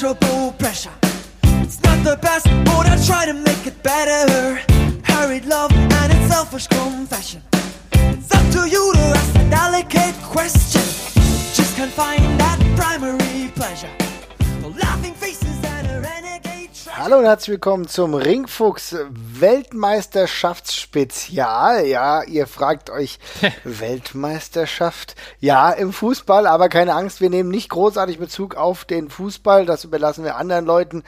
pleasurable pressure. It's not the best, but I try to make it better. Hurried love and its selfish confession. It's up to you to ask a delicate question. Just can't find Hallo und herzlich willkommen zum Ringfuchs Weltmeisterschaftsspezial. Ja, ihr fragt euch, Weltmeisterschaft? Ja, im Fußball, aber keine Angst, wir nehmen nicht großartig Bezug auf den Fußball. Das überlassen wir anderen Leuten,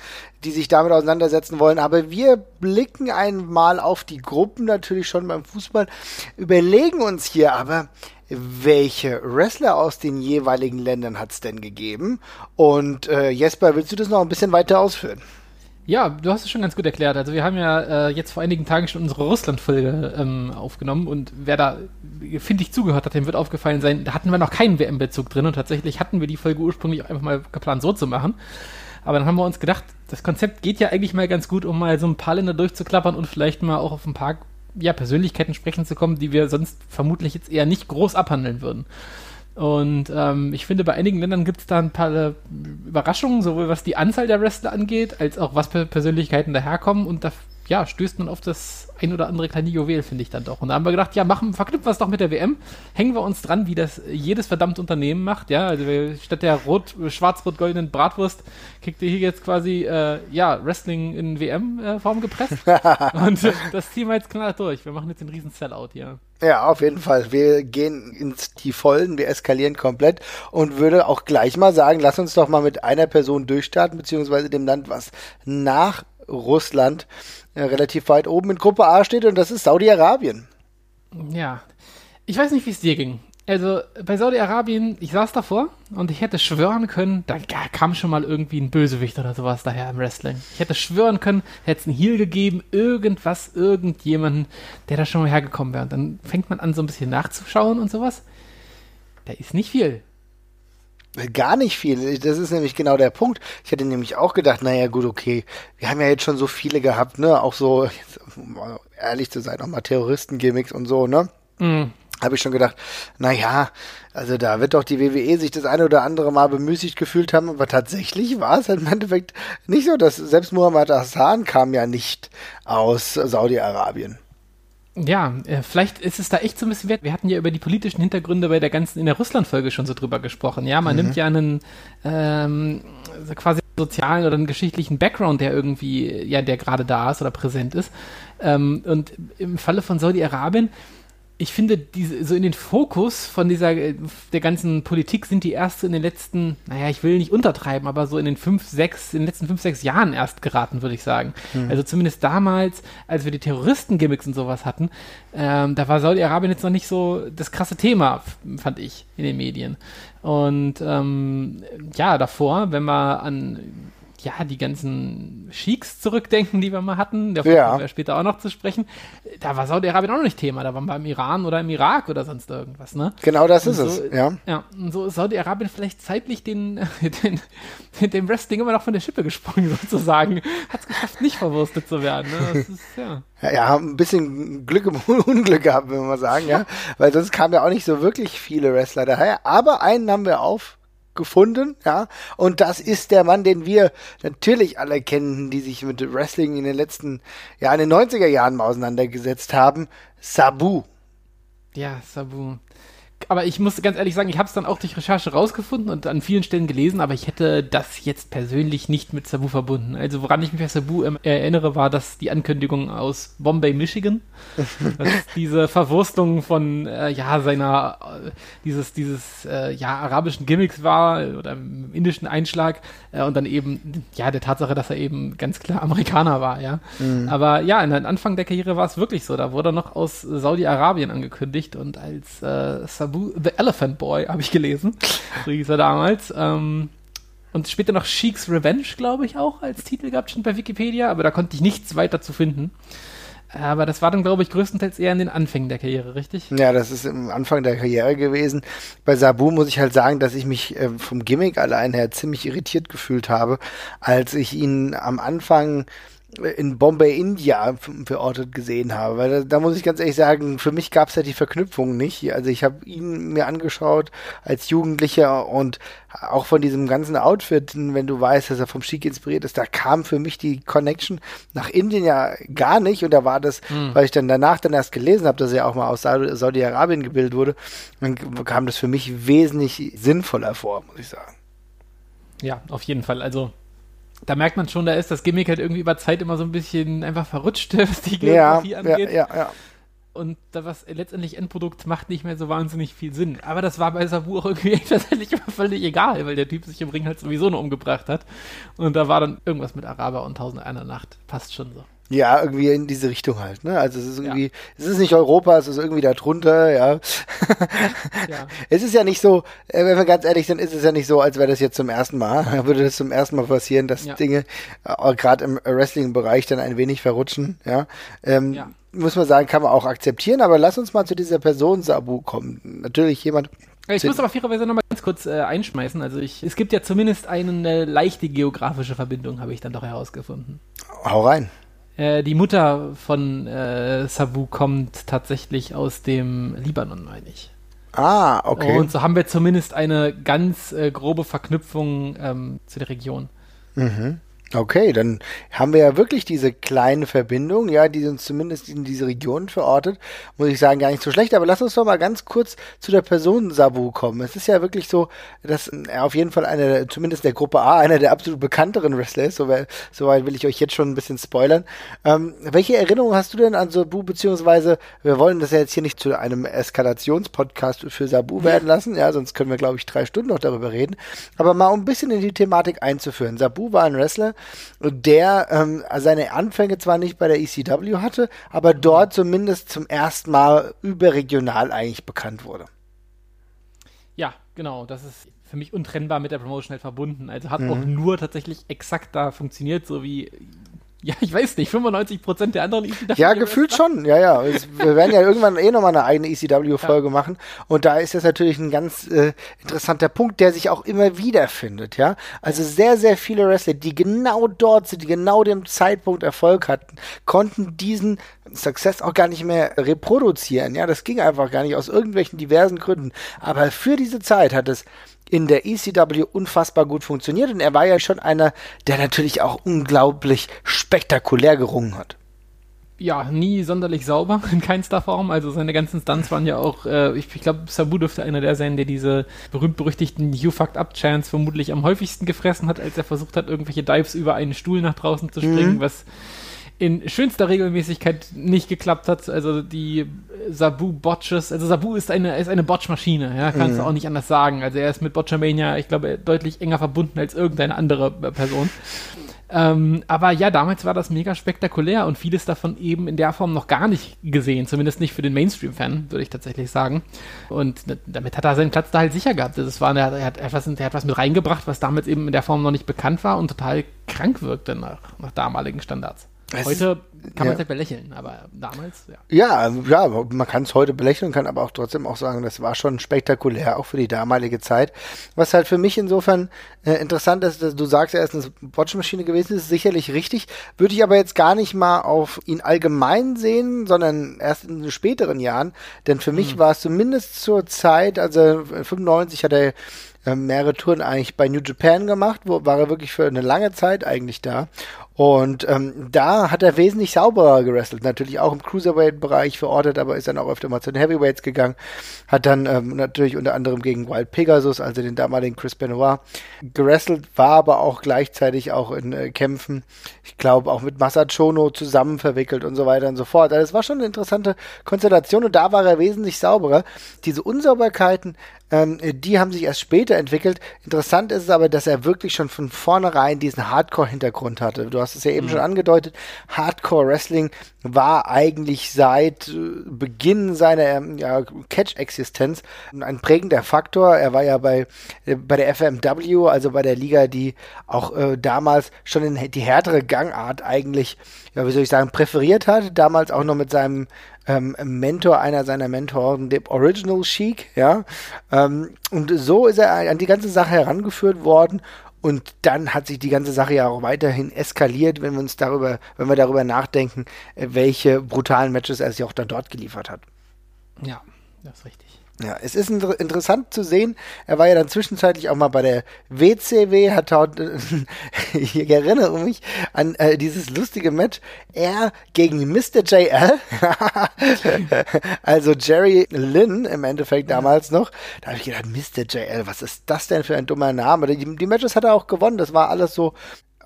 die sich damit auseinandersetzen wollen. Aber wir blicken einmal auf die Gruppen natürlich schon beim Fußball, überlegen uns hier aber, welche Wrestler aus den jeweiligen Ländern hat es denn gegeben? Und äh, Jesper, willst du das noch ein bisschen weiter ausführen? Ja, du hast es schon ganz gut erklärt. Also wir haben ja äh, jetzt vor einigen Tagen schon unsere Russland-Folge ähm, aufgenommen und wer da, finde ich, zugehört hat, dem wird aufgefallen sein, da hatten wir noch keinen WM-Bezug drin und tatsächlich hatten wir die Folge ursprünglich auch einfach mal geplant so zu machen. Aber dann haben wir uns gedacht, das Konzept geht ja eigentlich mal ganz gut, um mal so ein paar Länder durchzuklappern und vielleicht mal auch auf ein paar ja, Persönlichkeiten sprechen zu kommen, die wir sonst vermutlich jetzt eher nicht groß abhandeln würden. Und ähm, ich finde, bei einigen Ländern gibt es da ein paar äh, Überraschungen, sowohl was die Anzahl der Wrestler angeht, als auch was für Persönlichkeiten daherkommen. Und da ja, stößt man auf das ein oder andere kleine Juwel, finde ich dann doch. Und da haben wir gedacht, ja, machen, verknüpfen wir es doch mit der WM. Hängen wir uns dran, wie das jedes verdammte Unternehmen macht. Ja, also wir, statt der rot, schwarz-rot-goldenen Bratwurst kriegt ihr hier jetzt quasi, äh, ja, Wrestling in WM-Form gepresst. Und äh, das Team jetzt knallt durch. Wir machen jetzt den riesen Sellout hier. Ja, auf jeden Fall. Wir gehen ins die Vollen, wir eskalieren komplett und würde auch gleich mal sagen, lass uns doch mal mit einer Person durchstarten, beziehungsweise dem Land, was nach Russland äh, relativ weit oben in Gruppe A steht und das ist Saudi-Arabien. Ja, ich weiß nicht, wie es dir ging. Also bei Saudi-Arabien, ich saß davor und ich hätte schwören können, da kam schon mal irgendwie ein Bösewicht oder sowas daher im Wrestling. Ich hätte schwören können, hätte es einen Heal gegeben, irgendwas, irgendjemanden, der da schon mal hergekommen wäre. Und dann fängt man an, so ein bisschen nachzuschauen und sowas. Da ist nicht viel. Gar nicht viel. Das ist nämlich genau der Punkt. Ich hätte nämlich auch gedacht, naja, gut, okay, wir haben ja jetzt schon so viele gehabt, ne? Auch so, jetzt, um ehrlich zu sein, auch mal Terroristen-Gimmicks und so, ne? Mm. Habe ich schon gedacht, naja, also da wird doch die WWE sich das eine oder andere Mal bemüßigt gefühlt haben, aber tatsächlich war es halt im Endeffekt nicht so, dass selbst Muhammad Hassan kam ja nicht aus Saudi-Arabien. Ja, äh, vielleicht ist es da echt so ein bisschen wert. Wir hatten ja über die politischen Hintergründe bei der ganzen, in der Russland-Folge schon so drüber gesprochen. Ja, man Mhm. nimmt ja einen ähm, quasi sozialen oder einen geschichtlichen Background, der irgendwie, ja, der gerade da ist oder präsent ist. Ähm, und im Falle von Saudi-Arabien, ich finde, diese, so in den Fokus von dieser, äh, der ganzen Politik sind die erst in den letzten, naja, ich will nicht untertreiben, aber so in den fünf, sechs, in den letzten fünf, sechs Jahren erst geraten, würde ich sagen. Also zumindest damals, als wir die Terroristen-Gimmicks und sowas hatten, ähm, da war Saudi-Arabien jetzt noch nicht so das krasse Thema, fand ich, in den Medien. Und ähm, ja, davor, wenn wir an ja, die ganzen Sheiks zurückdenken, die wir mal hatten, davon Ja. kommen wir später auch noch zu sprechen, da war Saudi-Arabien auch noch nicht Thema, da waren wir im Iran oder im Irak oder sonst irgendwas, ne? Genau das ist Und es, so, ja. Ja, und so ist Saudi-Arabien vielleicht zeitlich den, den, dem Wrestling immer noch von der Schippe gesprungen, sozusagen. Hat es geschafft, nicht verwurstet zu werden, ne? Das ist, ja. Ja, haben ein bisschen Glück im Unglück gehabt, wenn wir mal sagen, ja. Weil sonst kamen ja auch nicht so wirklich viele Wrestler daher. Aber einen haben wir aufgefunden, ja. Und das ist der Mann, den wir natürlich alle kennen, die sich mit Wrestling in den letzten, ja, in den 90er Jahren mal auseinandergesetzt haben. Sabu. Ja, Sabu. Aber ich muss ganz ehrlich sagen, ich habe es dann auch durch Recherche rausgefunden und an vielen Stellen gelesen, aber ich hätte das jetzt persönlich nicht mit Sabu verbunden. Also woran ich mich bei Sabu ähm, erinnere, war das die Ankündigung aus Bombay, Michigan. dass diese Verwurstung von äh, ja seiner äh, dieses dieses äh, ja arabischen Gimmicks war oder indischen Einschlag äh, und dann eben ja der Tatsache, dass er eben ganz klar Amerikaner war, ja. Aber ja, in den Anfang der Karriere war es wirklich so. Da wurde er noch aus Saudi-Arabien angekündigt und als äh, The Elephant Boy habe ich gelesen, so hieß er damals. Ähm, und später noch Sheik's Revenge, glaube ich, auch als Titel gehabt, schon bei Wikipedia, aber da konnte ich nichts weiter zu finden. Aber das war dann, glaube ich, größtenteils eher in den Anfängen der Karriere, richtig? Ja, das ist im Anfang der Karriere gewesen. Bei Sabu muss ich halt sagen, dass ich mich äh, vom Gimmick allein her ziemlich irritiert gefühlt habe, als ich ihn am Anfang in Bombay, India verortet gesehen habe. Weil da, da muss ich ganz ehrlich sagen, für mich gab es ja die Verknüpfung nicht. Also ich habe ihn mir angeschaut als Jugendlicher und auch von diesem ganzen Outfit, wenn du weißt, dass er vom Chic inspiriert ist, da kam für mich die Connection nach Indien ja gar nicht. Und da war das, mhm. weil ich dann danach dann erst gelesen habe, dass er auch mal aus Saudi-Arabien gebildet wurde, dann kam das für mich wesentlich sinnvoller vor, muss ich sagen. Ja, auf jeden Fall. Also da merkt man schon, da ist das Gimmick halt irgendwie über Zeit immer so ein bisschen einfach verrutscht, was die Geografie ja, angeht. Ja, ja, ja. Und da was letztendlich Endprodukt macht nicht mehr so wahnsinnig viel Sinn. Aber das war bei Sabu auch irgendwie tatsächlich immer völlig egal, weil der Typ sich im Ring halt sowieso nur umgebracht hat. Und da war dann irgendwas mit Araber und Tausend einer Nacht. Passt schon so. Ja, irgendwie in diese Richtung halt, ne? Also es ist irgendwie, ja. es ist nicht Europa, es ist irgendwie da drunter, ja. ja. Es ist ja nicht so, äh, wenn wir ganz ehrlich sind, ist es ja nicht so, als wäre das jetzt zum ersten Mal, würde das zum ersten Mal passieren, dass ja. Dinge äh, gerade im Wrestling-Bereich dann ein wenig verrutschen, ja. Ähm, ja. Muss man sagen, kann man auch akzeptieren, aber lass uns mal zu dieser Person Sabu kommen. Natürlich jemand, ich muss aber fairerweise nochmal ganz kurz äh, einschmeißen. Also ich, es gibt ja zumindest eine leichte geografische Verbindung, habe ich dann doch herausgefunden. Hau rein. Äh, die Mutter von äh, Sabu kommt tatsächlich aus dem Libanon, meine ich. Ah, okay. Und so haben wir zumindest eine ganz äh, grobe Verknüpfung ähm, zu der Region. Mhm. Okay, dann haben wir ja wirklich diese kleine Verbindung, ja, die uns zumindest in diese Region verortet. Muss ich sagen, gar nicht so schlecht. Aber lass uns doch mal ganz kurz zu der Person Sabu kommen. Es ist ja wirklich so, dass er auf jeden Fall einer, zumindest der Gruppe A, einer der absolut bekannteren Wrestler ist. Soweit, soweit will ich euch jetzt schon ein bisschen spoilern. Ähm, welche Erinnerungen hast du denn an Sabu, beziehungsweise wir wollen das ja jetzt hier nicht zu einem Eskalationspodcast für Sabu werden lassen, ja, sonst können wir, glaube ich, drei Stunden noch darüber reden. Aber mal um ein bisschen in die Thematik einzuführen. Sabu war ein Wrestler, der ähm, seine Anfänge zwar nicht bei der ECW hatte, aber dort zumindest zum ersten Mal überregional eigentlich bekannt wurde. Ja, genau. Das ist für mich untrennbar mit der Promotion halt verbunden. Also hat mhm. auch nur tatsächlich exakt da funktioniert, so wie ja, ich weiß nicht, 95 Prozent der anderen ECW. Ja, gefühlt schon, ja, ja. Wir werden ja irgendwann eh nochmal eine eigene ECW-Folge ja. machen. Und da ist das natürlich ein ganz äh, interessanter Punkt, der sich auch immer wieder findet, ja. Also sehr, sehr viele Wrestler, die genau dort sind, die genau dem Zeitpunkt Erfolg hatten, konnten diesen Success auch gar nicht mehr reproduzieren, ja. Das ging einfach gar nicht aus irgendwelchen diversen Gründen. Aber für diese Zeit hat es in der ECW unfassbar gut funktioniert und er war ja schon einer, der natürlich auch unglaublich spektakulär gerungen hat. Ja, nie sonderlich sauber, in keinster Form. Also seine ganzen Stunts waren ja auch, äh, ich, ich glaube, Sabu dürfte einer der sein, der diese berühmt-berüchtigten You Fucked Up Chance vermutlich am häufigsten gefressen hat, als er versucht hat, irgendwelche Dives über einen Stuhl nach draußen zu springen, mhm. was in schönster Regelmäßigkeit nicht geklappt hat. Also die Sabu-Botches, also Sabu ist eine, ist eine Botch-Maschine, ja, kannst du mhm. auch nicht anders sagen. Also er ist mit Botchamania, ich glaube, deutlich enger verbunden als irgendeine andere Person. Ähm, aber ja, damals war das mega spektakulär und vieles davon eben in der Form noch gar nicht gesehen, zumindest nicht für den Mainstream-Fan, würde ich tatsächlich sagen. Und damit hat er seinen Platz da halt sicher gehabt. Das war, er, hat etwas, er hat was mit reingebracht, was damals eben in der Form noch nicht bekannt war und total krank wirkte nach, nach damaligen Standards. Heute kann man es ja. halt belächeln, aber damals, ja. Ja, ja, man kann es heute belächeln, kann aber auch trotzdem auch sagen, das war schon spektakulär, auch für die damalige Zeit. Was halt für mich insofern äh, interessant ist, dass du sagst, er ist eine Botchmaschine gewesen, ist sicherlich richtig. Würde ich aber jetzt gar nicht mal auf ihn allgemein sehen, sondern erst in den späteren Jahren. Denn für mhm. mich war es zumindest zur Zeit, also 95 hat er äh, mehrere Touren eigentlich bei New Japan gemacht, wo war er wirklich für eine lange Zeit eigentlich da. Und ähm, da hat er wesentlich sauberer gewrestelt. Natürlich auch im Cruiserweight-Bereich verortet, aber ist dann auch öfter mal zu den Heavyweights gegangen. Hat dann ähm, natürlich unter anderem gegen Wild Pegasus, also den damaligen Chris Benoit, gewrestelt, war aber auch gleichzeitig auch in äh, Kämpfen, ich glaube auch mit Masachono zusammen verwickelt und so weiter und so fort. Also es war schon eine interessante Konstellation und da war er wesentlich sauberer. Diese Unsauberkeiten, ähm, die haben sich erst später entwickelt. Interessant ist es aber, dass er wirklich schon von vornherein diesen Hardcore-Hintergrund hatte. Du hast es ja eben mhm. schon angedeutet. Hardcore-Wrestling war eigentlich seit äh, Beginn seiner ähm, ja, Catch-Existenz ein prägender Faktor. Er war ja bei, äh, bei der FMW, also bei der Liga, die auch äh, damals schon in die härtere Gangart eigentlich, ja, wie soll ich sagen, präferiert hat. Damals auch noch mit seinem ähm, Mentor, einer seiner Mentoren, dem Original Chic, ja. Ähm, und so ist er an die ganze Sache herangeführt worden Und dann hat sich die ganze Sache ja auch weiterhin eskaliert, wenn wir uns darüber, wenn wir darüber nachdenken, äh, welche brutalen Matches er sich auch dann dort geliefert hat. Ja, das ist richtig. Ja, es ist inter interessant zu sehen. Er war ja dann zwischenzeitlich auch mal bei der WCW, hat dort, ich erinnere mich an äh, dieses lustige Match, er gegen Mr. JL, also Jerry Lynn im Endeffekt damals noch. Da habe ich gedacht, Mr. JL, was ist das denn für ein dummer Name? Die, die Matches hat er auch gewonnen, das war alles so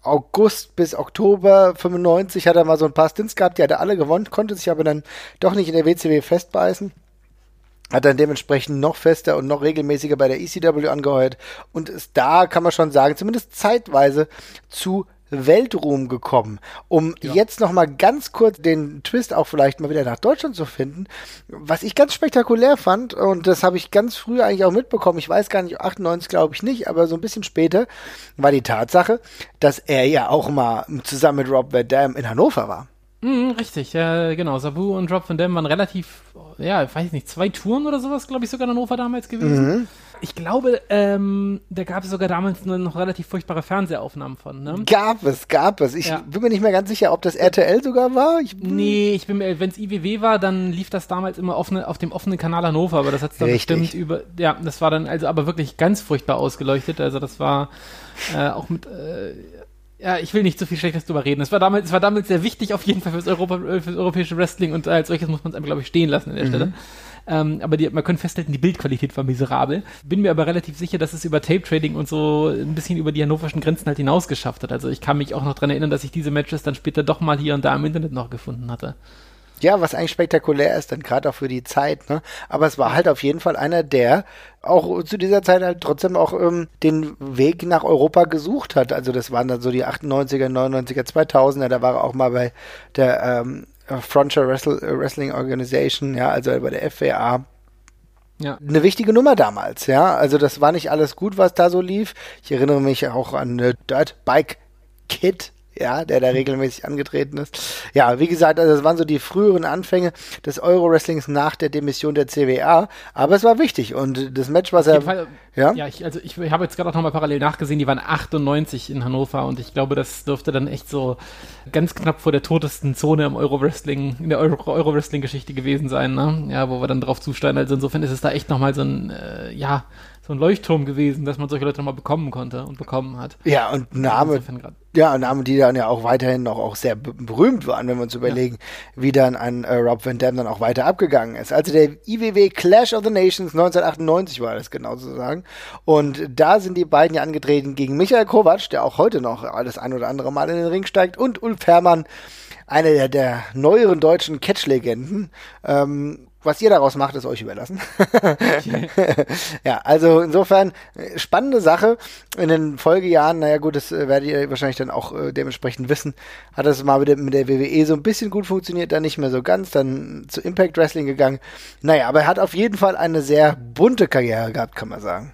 August bis Oktober 95 hat er mal so ein paar Stints gehabt, die hat er alle gewonnen, konnte sich aber dann doch nicht in der WCW festbeißen hat dann dementsprechend noch fester und noch regelmäßiger bei der ECW angeheuert und ist da, kann man schon sagen, zumindest zeitweise zu Weltruhm gekommen. Um ja. jetzt noch mal ganz kurz den Twist auch vielleicht mal wieder nach Deutschland zu finden, was ich ganz spektakulär fand und das habe ich ganz früh eigentlich auch mitbekommen, ich weiß gar nicht, 98 glaube ich nicht, aber so ein bisschen später, war die Tatsache, dass er ja auch mal zusammen mit Rob Van Dam in Hannover war. Mhm, richtig, ja, genau. Sabu und Drop Van Dam waren relativ, ja, ich weiß nicht, zwei Touren oder sowas, glaube ich, sogar in Hannover damals gewesen. Mhm. Ich glaube, ähm, da gab es sogar damals noch relativ furchtbare Fernsehaufnahmen von, ne? Gab es, gab es. Ich ja. bin mir nicht mehr ganz sicher, ob das RTL sogar war. Ich, nee, ich bin mir, wenn es IWW war, dann lief das damals immer offene, auf dem offenen Kanal Hannover, aber das hat es dann Richtig. bestimmt über, ja, das war dann also aber wirklich ganz furchtbar ausgeleuchtet. Also das war äh, auch mit, äh, ja, ich will nicht zu viel Schlechtes drüber reden. Es war damals, es war damals sehr wichtig auf jeden Fall fürs, Europa, fürs europäische Wrestling und als solches muss man es einfach, glaube ich, stehen lassen an der mhm. Stelle. Ähm, aber die, man könnte festhalten, die Bildqualität war miserabel. Bin mir aber relativ sicher, dass es über Tape-Trading und so ein bisschen über die hannoverschen Grenzen halt hinaus geschafft hat. Also ich kann mich auch noch dran erinnern, dass ich diese Matches dann später doch mal hier und da im Internet noch gefunden hatte. Ja, was eigentlich spektakulär ist, dann gerade auch für die Zeit, ne? Aber es war halt auf jeden Fall einer, der auch zu dieser Zeit halt trotzdem auch ähm, den Weg nach Europa gesucht hat. Also das waren dann so die 98er, 99er, 2000er, da war er auch mal bei der ähm, Frontier Wrestling Organization, ja, also bei der FWA. Ja. Eine wichtige Nummer damals, ja. Also das war nicht alles gut, was da so lief. Ich erinnere mich auch an äh, Dirt Bike Kid, ja, der da regelmäßig angetreten ist. Ja, wie gesagt, also das waren so die früheren Anfänge des Euro-Wrestlings nach der Demission der CWA, aber es war wichtig und das Match, was er... Fall, ja, ja ich, also ich habe jetzt gerade auch nochmal parallel nachgesehen, die waren 98 in Hannover und ich glaube, das dürfte dann echt so ganz knapp vor der totesten Zone im Euro-Wrestling, in der Euro-Wrestling-Geschichte gewesen sein, ne? Ja, wo wir dann drauf zusteigen. Also insofern ist es da echt nochmal so ein, äh, ja, so ein Leuchtturm gewesen, dass man solche Leute nochmal bekommen konnte und bekommen hat. Ja, und Name, ja, Namen, die dann ja auch weiterhin noch auch sehr berühmt waren, wenn wir uns überlegen, ja. wie dann an äh, Rob Van Dam dann auch weiter abgegangen ist. Also der IWW Clash of the Nations 1998 war das genau zu sagen. Und da sind die beiden ja angetreten gegen Michael Kovac, der auch heute noch alles ein oder andere Mal in den Ring steigt, und Ulf Herrmann, einer der, der neueren deutschen Catch-Legenden. Ähm, was ihr daraus macht, ist euch überlassen. ja, also insofern äh, spannende Sache. In den Folgejahren, naja gut, das äh, werdet ihr wahrscheinlich dann auch äh, dementsprechend wissen, hat das mal mit der, mit der WWE so ein bisschen gut funktioniert, dann nicht mehr so ganz, dann zu Impact Wrestling gegangen. Naja, aber er hat auf jeden Fall eine sehr bunte Karriere gehabt, kann man sagen.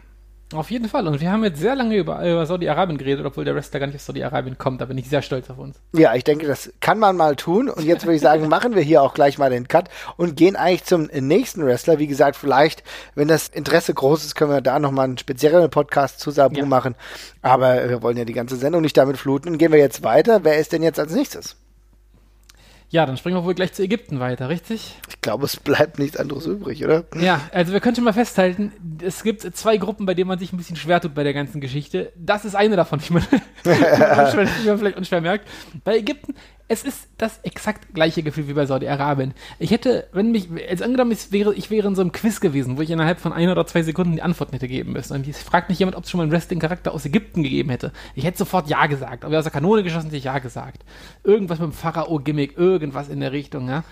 Auf jeden Fall. Und wir haben jetzt sehr lange über, über Saudi-Arabien geredet, obwohl der Wrestler gar nicht aus Saudi-Arabien kommt. Da bin ich sehr stolz auf uns. Ja, ich denke, das kann man mal tun. Und jetzt würde ich sagen, machen wir hier auch gleich mal den Cut und gehen eigentlich zum nächsten Wrestler. Wie gesagt, vielleicht, wenn das Interesse groß ist, können wir da nochmal einen speziellen Podcast zu Sabu ja. machen. Aber wir wollen ja die ganze Sendung nicht damit fluten. Und gehen wir jetzt weiter. Wer ist denn jetzt als nächstes? Ja, dann springen wir wohl gleich zu Ägypten weiter, richtig? Ich glaube, es bleibt nichts anderes übrig, oder? Ja, also wir können schon mal festhalten, es gibt zwei Gruppen, bei denen man sich ein bisschen schwer tut bei der ganzen Geschichte. Das ist eine davon, die man, die man vielleicht unschwer merkt. Bei Ägypten es ist das exakt gleiche Gefühl wie bei Saudi-Arabien. Ich hätte, wenn mich, jetzt angenommen, ich wäre, ich wäre in so einem Quiz gewesen, wo ich innerhalb von ein oder zwei Sekunden die Antwort hätte geben müssen. Und jetzt fragt mich jemand, ob es schon mal einen Wrestling-Charakter aus Ägypten gegeben hätte. Ich hätte sofort Ja gesagt. Aber aus der Kanone geschossen hätte ich Ja gesagt. Irgendwas mit dem Pharao-Gimmick, irgendwas in der Richtung, ja.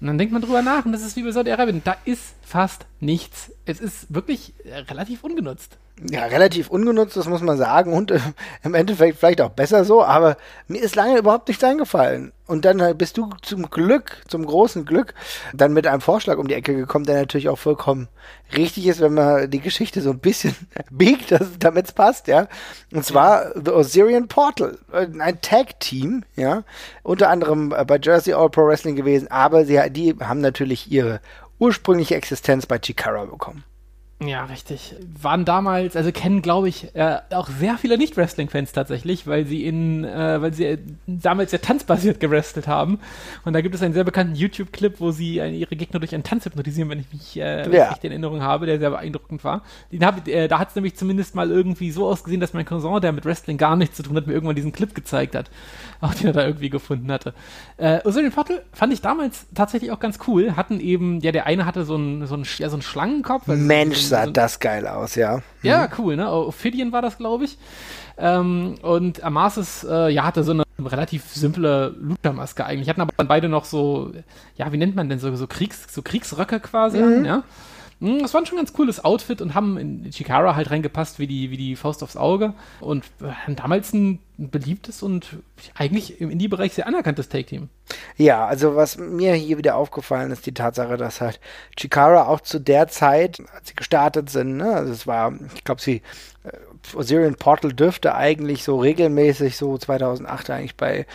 Und dann denkt man drüber nach und das ist wie bei Saudi-Arabien. Da ist fast nichts. Es ist wirklich relativ ungenutzt ja, relativ ungenutzt, das muss man sagen. Und äh, im Endeffekt vielleicht auch besser so, aber mir ist lange überhaupt nichts eingefallen. Und dann äh, bist du zum Glück, zum großen Glück, dann mit einem Vorschlag um die Ecke gekommen, der natürlich auch vollkommen richtig ist, wenn man die Geschichte so ein bisschen biegt, damit es passt, ja. Und zwar The Osirian Portal, äh, ein Tag-Team, ja. Unter anderem äh, bei Jersey All Pro Wrestling gewesen, aber sie, die haben natürlich ihre ursprüngliche Existenz bei Chikara bekommen. Ja, richtig. Waren damals, also kennen, glaube ich, äh, auch sehr viele Nicht-Wrestling-Fans tatsächlich, weil sie in, äh, weil sie äh, damals ja tanzbasiert gewrestelt haben. Und da gibt es einen sehr bekannten YouTube-Clip, wo sie äh, ihre Gegner durch einen Tanz hypnotisieren, wenn ich mich äh, ja. richtig in Erinnerung habe, der sehr beeindruckend war. Den hab, äh, da hat es nämlich zumindest mal irgendwie so ausgesehen, dass mein Cousin, der mit Wrestling gar nichts zu tun hat, mir irgendwann diesen Clip gezeigt hat. Auch den er da irgendwie gefunden hatte. Äh, Osirian Portal fand ich damals tatsächlich auch ganz cool. Hatten eben, ja, der eine hatte so einen so einen, ja, so einen Schlangenkopf. Also Mensch, sah so, das geil aus, ja. Ja, mhm. cool, ne? Ophidian war das, glaube ich. Ähm, und Amasis, äh, ja, hatte so eine relativ simple Lucha-Maske eigentlich. Hatten aber dann beide noch so, ja, wie nennt man denn so, so, Kriegs, so Kriegsröcke quasi mhm. an, ja. Hm, das war schon ein ganz cooles Outfit und haben in Chikara halt reingepasst wie die, wie die Faust aufs Auge und haben damals ein beliebtes und eigentlich im Indie-Bereich sehr anerkanntes Take-Team. Ja, also was mir hier wieder aufgefallen ist, die Tatsache, dass halt Chikara auch zu der Zeit, als sie gestartet sind, ne, also es war, ich glaube, sie, äh, Osirian Portal dürfte eigentlich so regelmäßig so 2008 eigentlich bei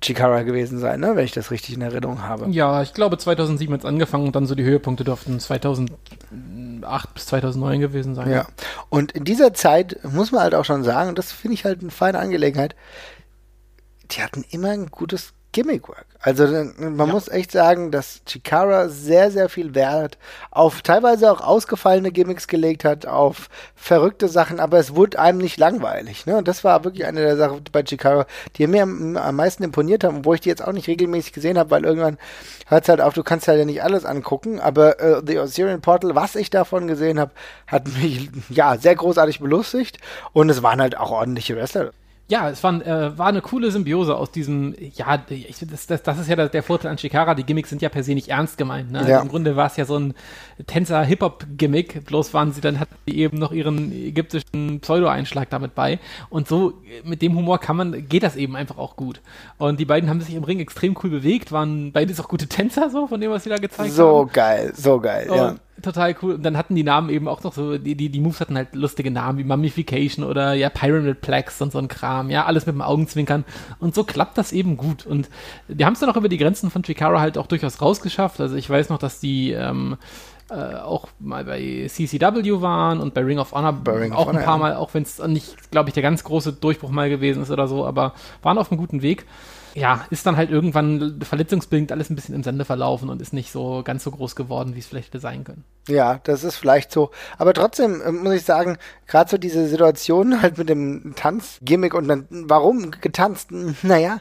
Chikara gewesen sein, ne? wenn ich das richtig in Erinnerung habe. Ja, ich glaube 2007 hat es angefangen und dann so die Höhepunkte dürften 2008 bis 2009 gewesen sein. Ja, und in dieser Zeit muss man halt auch schon sagen, und das finde ich halt eine feine Angelegenheit, die hatten immer ein gutes Gimmickwork. Also man ja. muss echt sagen, dass Chikara sehr, sehr viel Wert auf teilweise auch ausgefallene Gimmicks gelegt hat, auf verrückte Sachen, aber es wurde einem nicht langweilig. Ne? Und das war wirklich eine der Sachen bei Chikara, die mir am, am meisten imponiert haben, wo ich die jetzt auch nicht regelmäßig gesehen habe, weil irgendwann hört es halt auf, du kannst halt ja nicht alles angucken, aber äh, The Osirian Portal, was ich davon gesehen habe, hat mich ja sehr großartig belustigt und es waren halt auch ordentliche Wrestler ja, es war, äh, war eine coole Symbiose aus diesem, ja, ich, das, das, das ist ja der, der Vorteil an Shikara, die Gimmicks sind ja per se nicht ernst gemeint. Ne? Also ja. Im Grunde war es ja so ein Tänzer-Hip-Hop-Gimmick, bloß waren sie dann, hatten die eben noch ihren ägyptischen Pseudo-Einschlag damit bei. Und so, mit dem Humor kann man, geht das eben einfach auch gut. Und die beiden haben sich im Ring extrem cool bewegt, waren beides auch gute Tänzer, so, von dem, was sie da gezeigt so haben. So geil, so geil, und, ja total cool. Und dann hatten die Namen eben auch noch so, die, die, die Moves hatten halt lustige Namen wie Mummification oder ja Pyramid Plex und so ein Kram. Ja, alles mit dem Augenzwinkern. Und so klappt das eben gut. Und die haben es dann auch über die Grenzen von Chikara halt auch durchaus rausgeschafft. Also ich weiß noch, dass die ähm, äh, auch mal bei CCW waren und bei Ring of Honor Ring auch of ein paar Mal, auch wenn es nicht, glaube ich, der ganz große Durchbruch mal gewesen ist oder so, aber waren auf einem guten Weg ja, ist dann halt irgendwann verletzungsbedingt alles ein bisschen im Sande verlaufen und ist nicht so ganz so groß geworden, wie es vielleicht hätte sein können. Ja, das ist vielleicht so. Aber trotzdem äh, muss ich sagen, gerade so diese Situation halt mit dem Tanzgimmick und dann, warum getanzt? Naja,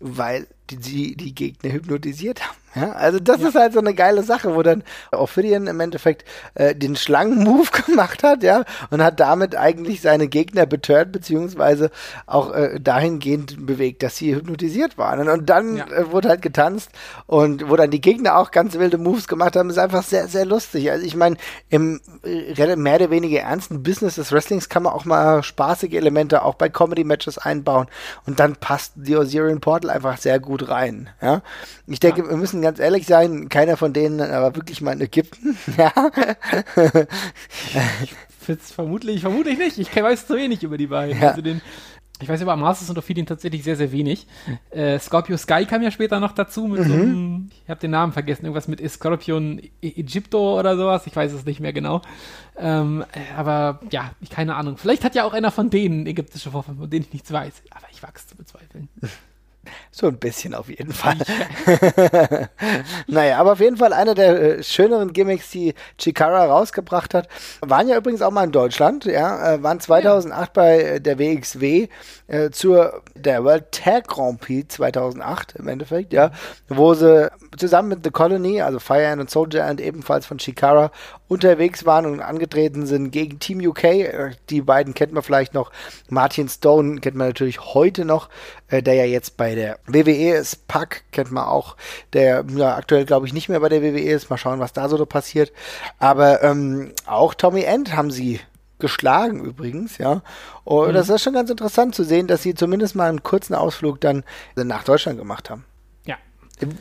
weil die, die, die Gegner hypnotisiert haben. Ja, also das ja. ist halt so eine geile Sache, wo dann Ophidian im Endeffekt äh, den Schlangenmove gemacht hat, ja, und hat damit eigentlich seine Gegner betört, beziehungsweise auch äh, dahingehend bewegt, dass sie hypnotisiert waren. Und dann ja. äh, wurde halt getanzt und wo dann die Gegner auch ganz wilde Moves gemacht haben, ist einfach sehr, sehr lustig. Also ich meine, im äh, mehr oder weniger ernsten Business des Wrestlings kann man auch mal spaßige Elemente auch bei Comedy-Matches einbauen und dann passt die Osirian Portal einfach sehr gut rein. Ja, ich denke, ja. wir müssen ganz ehrlich sein, keiner von denen aber wirklich mal in Ägypten. ja. vermutlich, vermutlich nicht. Ich weiß zu wenig über die beiden. Ja. Also den, ich weiß über Masters und Ophidian tatsächlich sehr, sehr wenig. Äh, Scorpio Sky kam ja später noch dazu mit mhm. so einem, ich habe den Namen vergessen, irgendwas mit Scorpion Egypto oder sowas, ich weiß es nicht mehr genau. Ähm, aber ja, keine Ahnung. Vielleicht hat ja auch einer von denen ägyptische Vorfahren, von denen ich nichts weiß. Aber ich wachse zu bezweifeln. So ein bisschen auf jeden Fall. naja, aber auf jeden Fall einer der äh, schöneren Gimmicks, die Chikara rausgebracht hat. Waren ja übrigens auch mal in Deutschland, ja, äh, waren 2008 ja. bei äh, der WXW äh, zur der World Tag Grand Prix 2008 im Endeffekt, ja, wo sie zusammen mit The Colony, also Fire and Soldier and ebenfalls von Chikara unterwegs waren und angetreten sind gegen Team UK. Äh, die beiden kennt man vielleicht noch. Martin Stone kennt man natürlich heute noch, äh, der ja jetzt bei der WWE ist. Puck kennt man auch, der ja aktuell glaube ich nicht mehr bei der WWE ist. Mal schauen, was da so passiert. Aber ähm, auch Tommy End haben sie geschlagen übrigens, ja. Und mhm. das ist schon ganz interessant zu sehen, dass sie zumindest mal einen kurzen Ausflug dann nach Deutschland gemacht haben.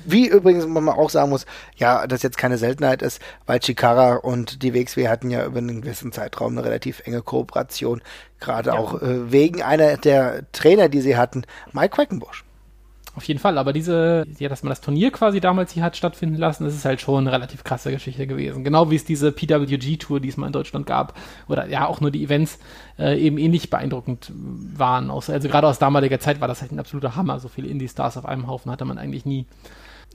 Wie übrigens man auch sagen muss, ja, das jetzt keine Seltenheit ist, weil Chikara und die WXW hatten ja über einen gewissen Zeitraum eine relativ enge Kooperation, gerade ja. auch äh, wegen einer der Trainer, die sie hatten, Mike Quackenbush. Auf jeden Fall, aber diese, ja, dass man das Turnier quasi damals hier hat stattfinden lassen, das ist halt schon eine relativ krasse Geschichte gewesen. Genau wie es diese PWG-Tour, die es mal in Deutschland gab, oder ja auch nur die Events, äh, eben ähnlich beeindruckend waren. also gerade aus damaliger Zeit war das halt ein absoluter Hammer. So viele Indie-Stars auf einem Haufen hatte man eigentlich nie.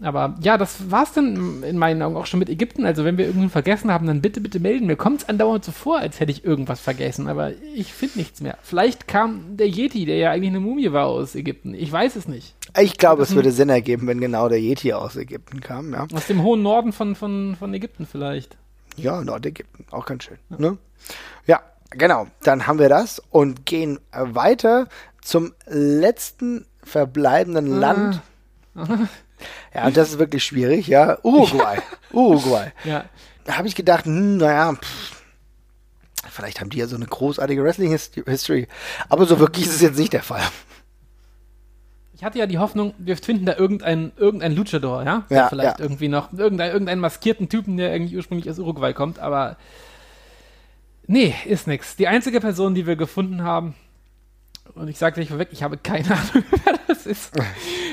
Aber ja, das war's dann in meinen Augen auch schon mit Ägypten. Also wenn wir irgendwen vergessen haben, dann bitte, bitte melden. Mir kommt es andauernd so vor, als hätte ich irgendwas vergessen. Aber ich finde nichts mehr. Vielleicht kam der Yeti, der ja eigentlich eine Mumie war aus Ägypten. Ich weiß es nicht. Ich glaube, es würde Sinn ergeben, wenn genau der Yeti aus Ägypten kam. Ja. Aus dem hohen Norden von, von, von Ägypten vielleicht. Ja, Nordägypten. Auch ganz schön. Ja. Ne? ja, genau. Dann haben wir das und gehen weiter zum letzten verbleibenden ah. Land. Ja, und das ist wirklich schwierig, ja. Uruguay. Uruguay. Ja. Da habe ich gedacht, hm, naja, vielleicht haben die ja so eine großartige Wrestling-History. Aber so wirklich ist es jetzt nicht der Fall. Ich hatte ja die Hoffnung, wir finden da irgendeinen irgendein Luchador, ja? ja vielleicht ja. irgendwie noch irgendein, irgendeinen maskierten Typen, der irgendwie ursprünglich aus Uruguay kommt, aber nee, ist nix. Die einzige Person, die wir gefunden haben, und ich sage gleich vorweg, ich habe keine Ahnung, wer das ist,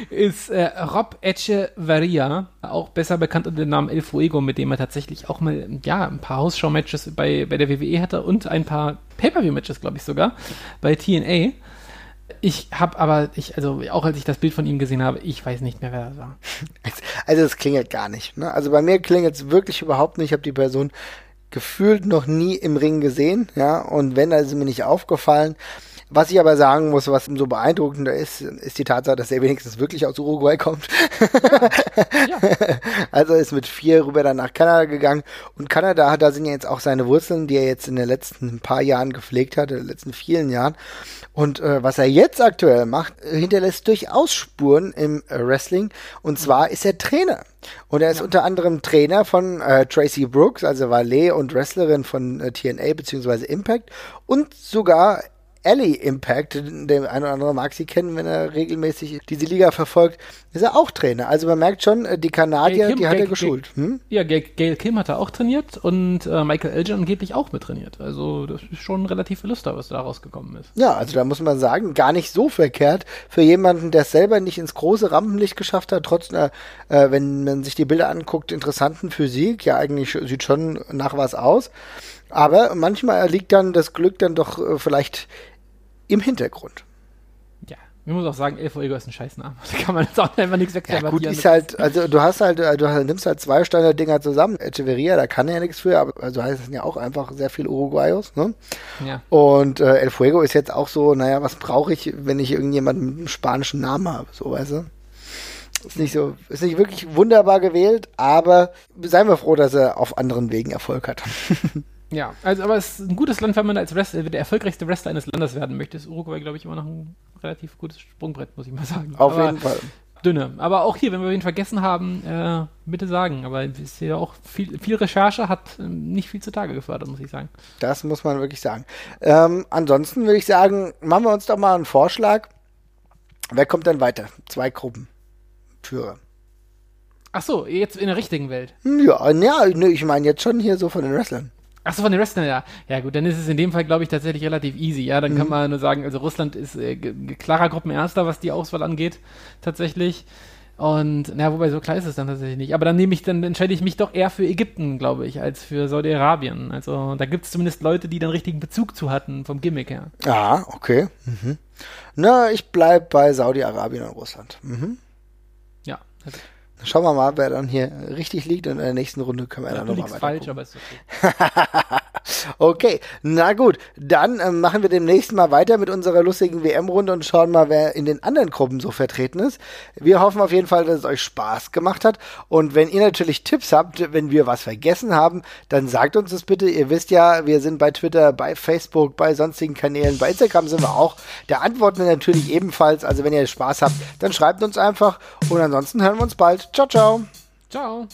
ist äh, Rob Echeverria, auch besser bekannt unter dem Namen El Fuego, mit dem er tatsächlich auch mal ja, ein paar Hausshow-Matches bei, bei der WWE hatte und ein paar Pay-Per-View-Matches, glaube ich sogar, bei TNA. Ich habe aber, ich, also auch als ich das Bild von ihm gesehen habe, ich weiß nicht mehr, wer das war. Also es klingelt gar nicht. Ne? Also bei mir klingelt es wirklich überhaupt nicht. Ich habe die Person gefühlt noch nie im Ring gesehen, ja, und wenn, dann ist mir nicht aufgefallen. Was ich aber sagen muss, was so beeindruckender ist, ist die Tatsache, dass er wenigstens wirklich aus Uruguay kommt. Ja. Also ist mit vier rüber dann nach Kanada gegangen. Und Kanada, da sind ja jetzt auch seine Wurzeln, die er jetzt in den letzten paar Jahren gepflegt hat, in den letzten vielen Jahren. Und äh, was er jetzt aktuell macht, hinterlässt durchaus Spuren im äh, Wrestling. Und zwar ist er Trainer. Und er ist ja. unter anderem Trainer von äh, Tracy Brooks, also Valet und Wrestlerin von äh, TNA bzw. Impact. Und sogar Alley Impact, der eine oder andere mag sie kennen, wenn er regelmäßig diese Liga verfolgt, ist er auch Trainer. Also man merkt schon, äh, die Kanadier, Kim, die hat Gail, er geschult. Hm? Ja, Gail, Gail, Kim hat er auch trainiert und äh, Michael Elgin angeblich auch mit trainiert. Also das ist schon relativ Lüster, was da rausgekommen ist. Ja, also da muss man sagen, gar nicht so verkehrt für jemanden, der es selber nicht ins große Rampenlicht geschafft hat, trotz einer, äh, wenn man sich die Bilder anguckt, interessanten Physik. Ja, eigentlich sieht schon nach was aus. Aber manchmal liegt dann das Glück dann doch äh, vielleicht im Hintergrund. Ja, ich muss auch sagen, El Fuego ist ein Scheißname. Da kann man jetzt auch einfach nichts wegnehmen. Ja, gut, ist halt, also du hast halt, du nimmst halt zwei Standard-Dinger zusammen. Echeverria, da kann er ja nichts für, aber also heißt es ja auch einfach sehr viel Uruguayos, ne? Ja. Und äh, El Fuego ist jetzt auch so, naja, was brauche ich, wenn ich irgendjemanden mit einem spanischen Namen habe, so weißt du? Ist nicht so, ist nicht wirklich wunderbar gewählt, aber seien wir froh, dass er auf anderen Wegen Erfolg hat. Ja, also aber es ist ein gutes Land, wenn man als Wrestler, der erfolgreichste Wrestler eines Landes werden möchte. Ist Uruguay, glaube ich, immer noch ein relativ gutes Sprungbrett, muss ich mal sagen. Auf aber jeden Fall. Dünne. Aber auch hier, wenn wir ihn vergessen haben, äh, bitte sagen. Aber ist ja auch viel, viel Recherche hat äh, nicht viel zutage gefördert, muss ich sagen. Das muss man wirklich sagen. Ähm, ansonsten würde ich sagen, machen wir uns doch mal einen Vorschlag. Wer kommt denn weiter? Zwei Gruppen. Führer. Ach so, jetzt in der richtigen Welt. Ja, ja, ich meine jetzt schon hier so von den Wrestlern. Achso, von den Wrestlern, ja. Ja, gut, dann ist es in dem Fall, glaube ich, tatsächlich relativ easy. Ja, dann mhm. kann man nur sagen, also Russland ist äh, klarer Gruppenerster, was die Auswahl angeht, tatsächlich. Und, na, wobei so klar ist es dann tatsächlich nicht. Aber dann nehme ich, dann entscheide ich mich doch eher für Ägypten, glaube ich, als für Saudi-Arabien. Also da gibt es zumindest Leute, die dann richtigen Bezug zu hatten, vom Gimmick her. Ah, okay. Mhm. Na, ich bleibe bei Saudi-Arabien und Russland. Mhm. Ja, also. Schauen wir mal, wer dann hier richtig liegt und in der nächsten Runde können wir ja, dann nochmal weiter. falsch, aber ist okay. okay, na gut, dann äh, machen wir demnächst mal weiter mit unserer lustigen WM-Runde und schauen mal, wer in den anderen Gruppen so vertreten ist. Wir hoffen auf jeden Fall, dass es euch Spaß gemacht hat und wenn ihr natürlich Tipps habt, wenn wir was vergessen haben, dann sagt uns das bitte. Ihr wisst ja, wir sind bei Twitter, bei Facebook, bei sonstigen Kanälen, bei Instagram sind wir auch. Da antworten wir natürlich ebenfalls. Also wenn ihr Spaß habt, dann schreibt uns einfach und ansonsten hören wir uns bald. Ciao, ciao. Ciao.